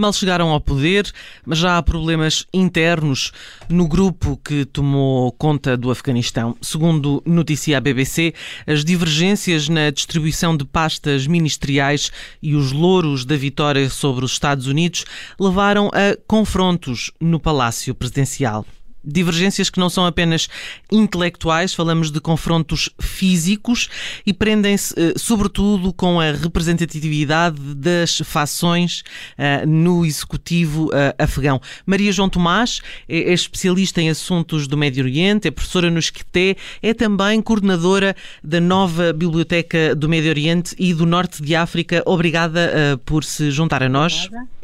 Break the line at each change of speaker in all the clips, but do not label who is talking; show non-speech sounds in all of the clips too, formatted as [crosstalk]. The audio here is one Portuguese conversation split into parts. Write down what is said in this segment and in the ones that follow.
Mal chegaram ao poder, mas já há problemas internos no grupo que tomou conta do Afeganistão. Segundo noticia a BBC, as divergências na distribuição de pastas ministeriais e os louros da vitória sobre os Estados Unidos levaram a confrontos no Palácio Presidencial. Divergências que não são apenas intelectuais, falamos de confrontos físicos e prendem-se, eh, sobretudo, com a representatividade das fações uh, no executivo uh, afegão. Maria João Tomás é, é, especialista em assuntos do Médio Oriente, é professora no Esqueté, é também coordenadora da nova Biblioteca do Médio Oriente e do Norte de África. Obrigada uh, por se juntar a nós.
Obrigada.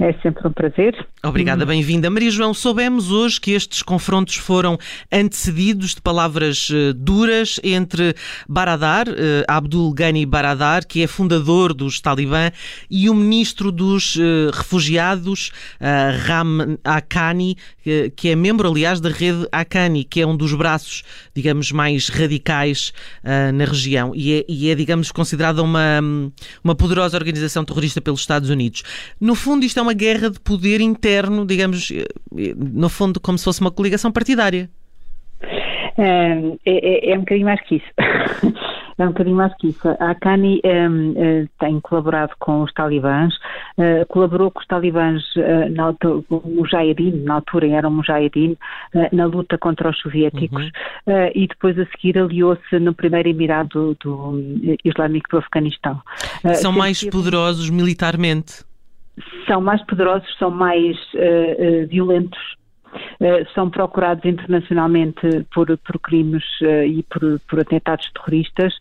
É sempre um prazer.
Obrigada, bem-vinda. Maria João, soubemos hoje que estes confrontos foram antecedidos de palavras uh, duras entre Baradar, uh, Abdul Ghani Baradar, que é fundador dos Talibã, e o ministro dos uh, refugiados, Ram Akani, que é membro, aliás, da rede Akani, que é um dos braços, digamos, mais radicais na região e é, e é, digamos, considerada uma, uma poderosa organização terrorista pelos Estados Unidos. No fundo, isto é uma guerra de poder interno, digamos, eh, no fundo, como se fosse uma coligação partidária.
É, é, é um bocadinho mais que isso. [laughs] é um bocadinho mais que isso. A Akani um, uh, tem colaborado com os talibãs, uh, colaborou com os talibãs uh, na altura, o na altura era o Mujahedin, na luta contra os soviéticos, uhum. e depois a seguir aliou-se no primeiro Emirado do, do Islâmico do Afeganistão.
São mais poderosos militarmente?
São mais poderosos, são mais uh, uh, violentos, uh, são procurados internacionalmente por, por crimes e por, por, atentados terroristas,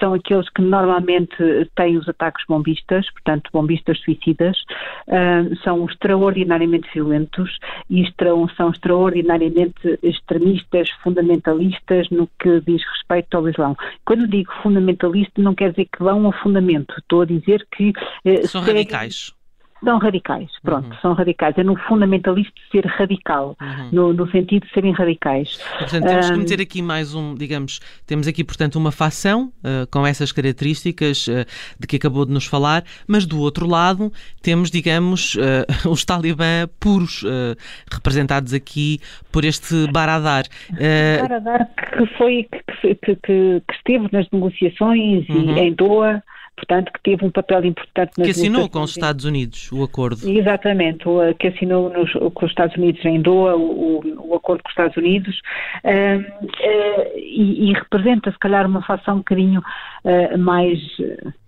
são aqueles que normalmente têm os ataques bombistas, portanto, bombistas suicidas, são extraordinariamente violentos e extra, são extraordinariamente extremistas, fundamentalistas no que diz respeito ao Islão. Quando digo fundamentalista, não quer dizer que vão ao fundamento, estou a dizer que.
São radicais
são radicais, pronto, uhum. são radicais. É no fundamentalista ser radical, uhum. no, no, sentido de serem radicais.
Portanto, temos que meter aqui mais um, digamos, temos aqui, portanto, uma facção uh, com essas características uh, de que acabou de nos falar, mas do outro lado temos, digamos, uh, [laughs] os talibã puros, representados aqui por este Baradar.
Baradar que foi, que, que, que, esteve nas negociações uhum. e em Doha portanto, que teve um papel importante
nas Que assinou com os Estados Unidos o acordo.
Exatamente, que assinou nos, com os Estados Unidos em Doha o, o acordo com os Estados Unidos uh, uh, e, e, representa, se calhar, uma fação um bocadinho uh, mais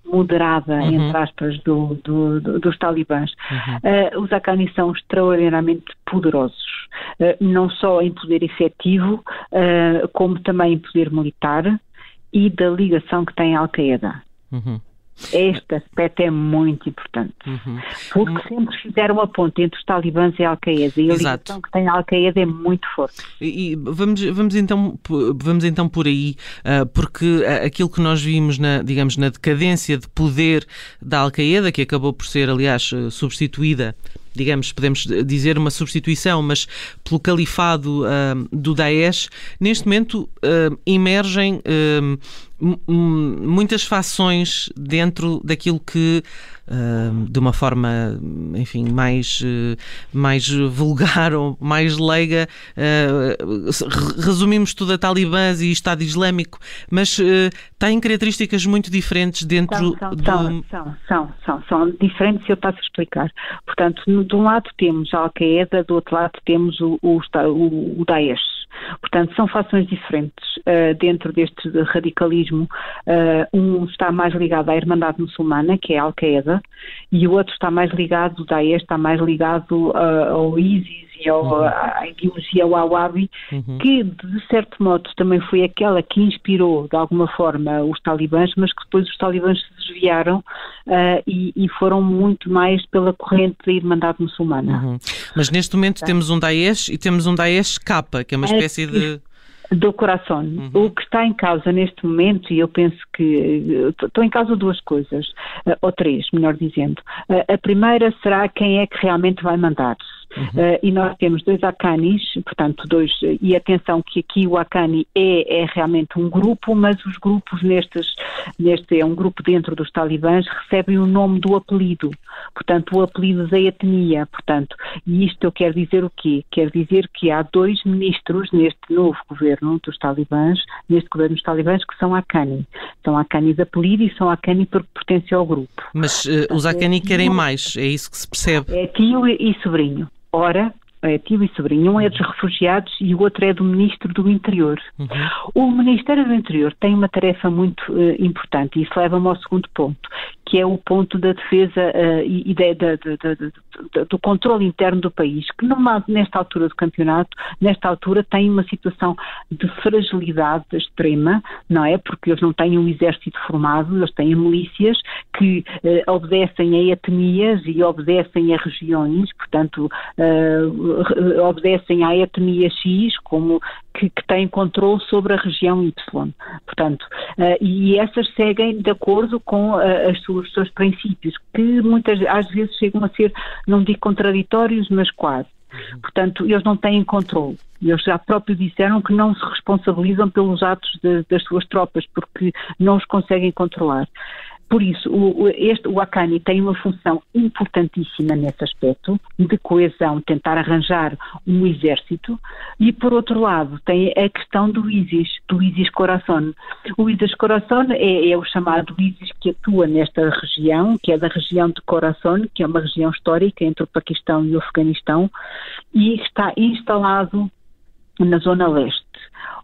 moderada, uhum. entre aspas, do, do, do, dos talibãs. Uhum. os Afganis são extraordinariamente poderosos, não só em poder efetivo, como também em poder militar e da ligação que tem à Al-Qaeda. Uhum. Este aspecto é muito importante, uhum. porque sempre fizeram a ponte entre os talibãs e a Al-Qaeda e a ligação que tem a Al-Qaeda é muito forte.
E, vamos, vamos, então, vamos então por aí, uh, porque aquilo que nós vimos, na, digamos, na decadência de poder da Al-Qaeda, que acabou por ser, aliás, substituída digamos, podemos dizer uma substituição, mas pelo califado uh, do Daesh, neste momento uh, emergem uh, muitas fações dentro daquilo que de uma forma, enfim, mais, mais vulgar [laughs] ou mais leiga, resumimos tudo a talibãs e Estado Islâmico, mas têm características muito diferentes dentro
são, são, do... São, são, são, são, são diferentes eu passo a explicar. Portanto, de um lado temos a Al-Qaeda, do outro lado temos o, o, o Daesh. Portanto, são fações diferentes uh, dentro deste radicalismo. Uh, um está mais ligado à Irmandade Muçulmana, que é a Al-Qaeda, e o outro está mais ligado, o Daesh está mais ligado uh, ao ISIS e ao, uhum. à ideologia Wahabi, uhum. que de certo modo também foi aquela que inspirou de alguma forma os talibãs, mas que depois os talibãs se desviaram uh, e, e, foram muito mais pela corrente da Irmandade Muçulmana. Uhum.
Mas neste momento tá. temos um Daesh e temos um Daesh K, que é uma é espécie de
do coração. Uhum. O que está em causa neste momento, e eu penso que estão em causa duas coisas, uh, ou três, melhor dizendo. Uh, a primeira será quem é que realmente vai mandar. Uhum. Uh, e nós temos dois Akanis, portanto, dois, e atenção que aqui o Akani é, é realmente um grupo, mas os grupos nestes, neste é um grupo dentro dos talibãs, recebem o nome do apelido, portanto, o apelido da etnia, portanto, e isto eu quero dizer o quê? Quer dizer que há dois ministros neste novo governo dos talibãs, neste governo dos talibãs, que são Akani. São Akani de apelido e são Akani porque pertencem ao grupo.
Mas uh, os Akani é querem mais, é isso que se percebe.
É tio e sobrinho. Ora, é tio e sobrinho. Um é dos refugiados e o outro é do Ministro do Interior. Uhum. O Ministério do Interior tem uma tarefa muito uh, importante e isso leva-me ao segundo ponto, que é o ponto da defesa uh, e, de, de, de, do controle interno do país, que numa, nesta altura do campeonato, nesta altura tem uma situação de fragilidade extrema, não é? Porque eles não têm um exército formado, eles têm milícias que uh, obedecem a etnias e obedecem a regiões, portanto, uh, obedecem à etnia X como que, que têm controle sobre a região Y. Portanto, e essas seguem de acordo com as suas, os seus princípios, que muitas às vezes chegam a ser, não digo contraditórios, mas quase. Portanto, eles não têm controle. Eles já próprio disseram que não se responsabilizam pelos atos de, das suas tropas, porque não os conseguem controlar. Por isso, o, este, o Acani tem uma função importantíssima nesse aspecto de coesão, tentar arranjar um exército, e por outro lado tem a questão do ISIS, do ISIS Corazon. O ISIS Corazon é, é, o chamado ISIS que atua nesta região, que é da região de Corazon, que é uma região histórica entre o Paquistão e o Afeganistão, e está instalado na zona leste.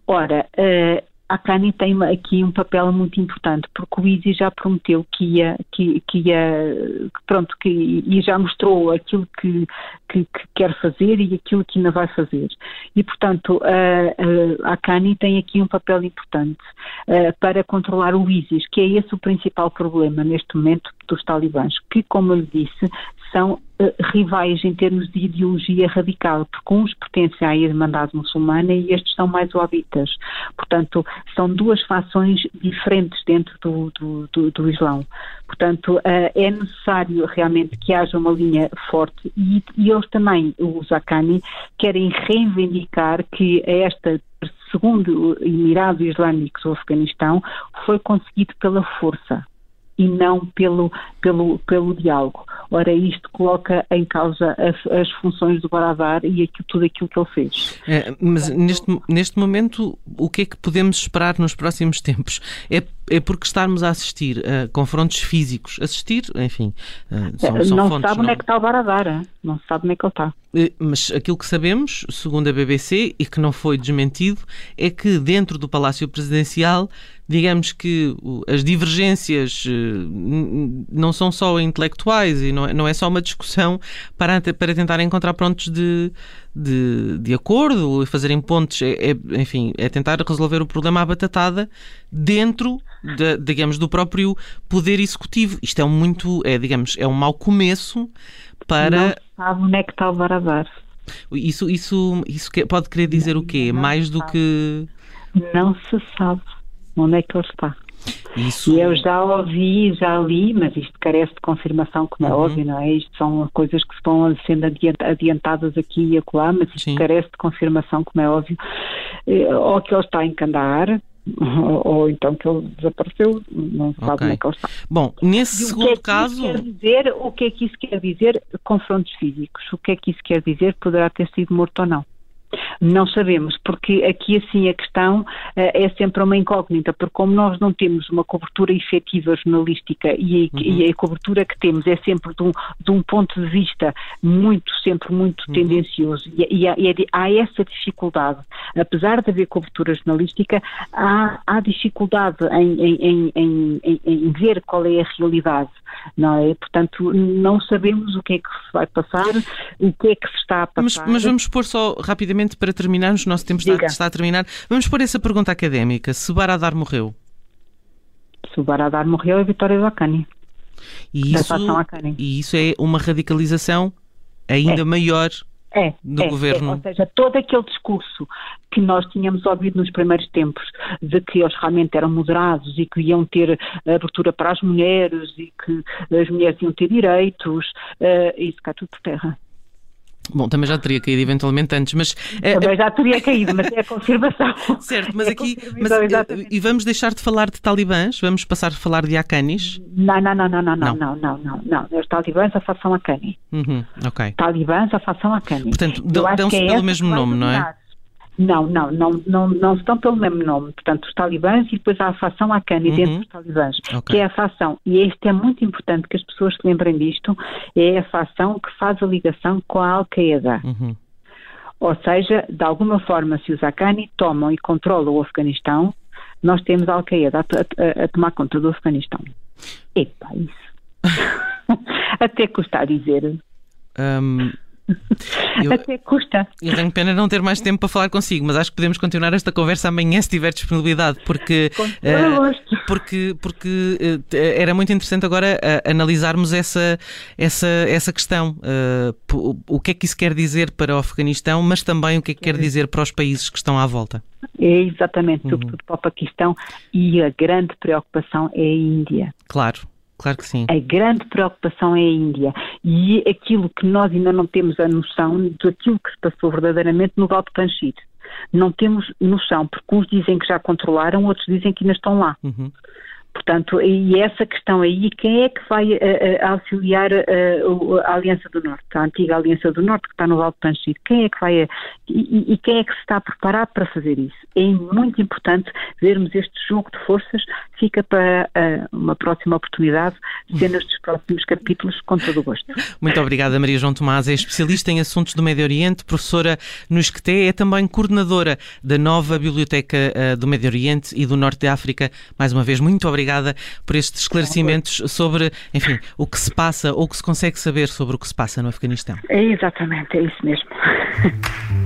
Ora, uh, a CANI tem aqui um papel muito importante, porque o ISI já prometeu que ia, que, que ia pronto, que, e já mostrou aquilo que, que, que, quer fazer e aquilo que ainda vai fazer. E, portanto, a, a, CANI tem aqui um papel importante uh, para controlar o ISIS, que é esse o principal problema neste momento dos talibãs, que, como eu lhe disse, são uh, rivais em termos de ideologia radical, porque uns pertencem à Irmandade Muçulmana e estes são mais wahabitas. Portanto, são duas fações diferentes dentro do, do, do, do Islão. Portanto, uh, é necessário realmente que haja uma linha forte e, e eles também, os Akani, querem reivindicar que esta segundo Emirado Islâmico do Afeganistão foi conseguido pela força e não pelo, pelo, pelo diálogo. Ora, isto coloca em causa as, as funções do Baradar e aquilo, tudo aquilo que ele fez.
É, mas neste, neste momento, o que é que podemos esperar nos próximos tempos? É, é porque estarmos a assistir a confrontos físicos. Assistir, enfim,
são, são não fontes, sabe não... onde é que está o Baradar, não se sabe onde é que ele está.
Eh, mas aquilo que sabemos, segundo a BBC, e que não foi desmentido, é que dentro do Palácio Presidencial digamos que as divergências eh, não são só intelectuais e não é, não é só uma discussão para, para tentar encontrar pontos de, de, de acordo e fazerem pontos, é, é, enfim, é tentar resolver o problema à batatada dentro, de, digamos, do próprio poder executivo. Isto é um muito, é, digamos, é um mau começo para... Não
sabe onde é que está o Barabar.
Isso, isso, isso pode querer dizer o quê? Mais do que...
Não se sabe onde é que ele está. Isso... Eu já ouvi, já li, mas isto carece de confirmação, como é uhum. óbvio, não é? Isto são coisas que estão sendo adiantadas aqui e acolá, mas isto Sim. carece de confirmação, como é óbvio. Eh, ou que ele está em Kandahar, ou então que ele desapareceu, não se sabe okay. onde é que ele está.
Bom, nesse e segundo
que é que
caso.
Quer dizer, o que é que isso quer dizer? Confrontos físicos. O que é que isso quer dizer? Poderá ter sido morto ou não. Não sabemos, porque aqui assim a questão uh, é sempre uma incógnita, porque como nós não temos uma cobertura efetiva jornalística e, uhum. e a cobertura que temos é sempre de um, de um ponto de vista muito, sempre muito uhum. tendencioso e, e, há, e, há, essa dificuldade. Apesar de haver cobertura jornalística, há, há dificuldade em, em, em, em, ver qual é a realidade, não é? Portanto, não sabemos o que é que se vai passar, o que é que se está a passar.
Mas, mas vamos pôr só rapidamente para terminarmos, o nosso tempo está, está, a terminar. Vamos pôr essa pergunta académica. Se Baradar morreu?
Se o Baradar morreu é a vitória do Akani.
E isso, e isso é uma radicalização ainda é. maior é, do é, governo.
É, ou seja, todo aquele discurso que nós tínhamos ouvido nos primeiros tempos de que eles realmente eram moderados e que iam ter abertura para as mulheres e que as mulheres iam ter direitos, uh, isso cai tudo por terra.
Bom, também já teria caído eventualmente antes, mas.
Também já teria caído, mas é a conservação. [laughs]
Certo, mas é aqui. Mas, e vamos deixar de falar de talibãs? Vamos passar a falar de Akanis?
Não, não, não, não, não, não, não, não, não, não. Os talibãs só façam Akani.
Uhum, ok.
Talibãs só façam Akani.
Portanto, dão-se é pelo mesmo nome, não é?
Não, não, não, não, não estão pelo mesmo nome. Portanto, os talibãs e depois há a facção Akani uhum. dentro dos talibãs, okay. que é a facção, e este é muito importante que as pessoas se lembrem disto, é a facção que faz a ligação com a Al-Qaeda. Uhum. Ou seja, de alguma forma, se os Akani tomam e controlam o Afeganistão, nós temos a Al-Qaeda a, a, a, tomar conta do Afeganistão. Epa, isso. [laughs] [laughs] Até custa a dizer.
Um,
eu, Até custa.
Eu tenho pena não ter mais tempo para falar consigo, mas acho que podemos continuar esta conversa amanhã se tiver disponibilidade, porque, uh, porque, porque uh, era muito interessante agora uh, analisarmos essa, essa, essa questão. o que é que isso quer dizer para o Afeganistão, mas também o que é que quer dizer para os países que estão à volta.
É exatamente, uhum. sobretudo para o Paquistão, e a grande preocupação é a Índia.
Claro. Claro que sim.
A grande preocupação é a Índia. E aquilo que nós ainda não temos a noção daquilo que se passou verdadeiramente no Val de Panchir. Não temos noção, porque uns dizem que já controlaram, outros dizem que ainda estão lá. Uhum. Portanto, e essa questão aí, quem é que vai uh, uh, auxiliar uh, a Aliança do Norte, a antiga Aliança do Norte que está no Val de Panchir? Quem é que vai, e, e, quem é que se está preparado para fazer isso? É muito importante vermos este jogo de forças, fica para uma próxima oportunidade, cenas dos próximos capítulos, com todo o gosto.
Muito obrigada, Maria João Tomás, é especialista em assuntos do Médio Oriente, professora no ISCTE, é também coordenadora da nova Biblioteca do Médio Oriente e do Norte de África. Mais uma vez, muito obrigada obrigada por estes esclarecimentos sobre, enfim, o que se passa ou o que se consegue saber sobre o que se passa no Afeganistão.
É exatamente, é isso mesmo. [laughs]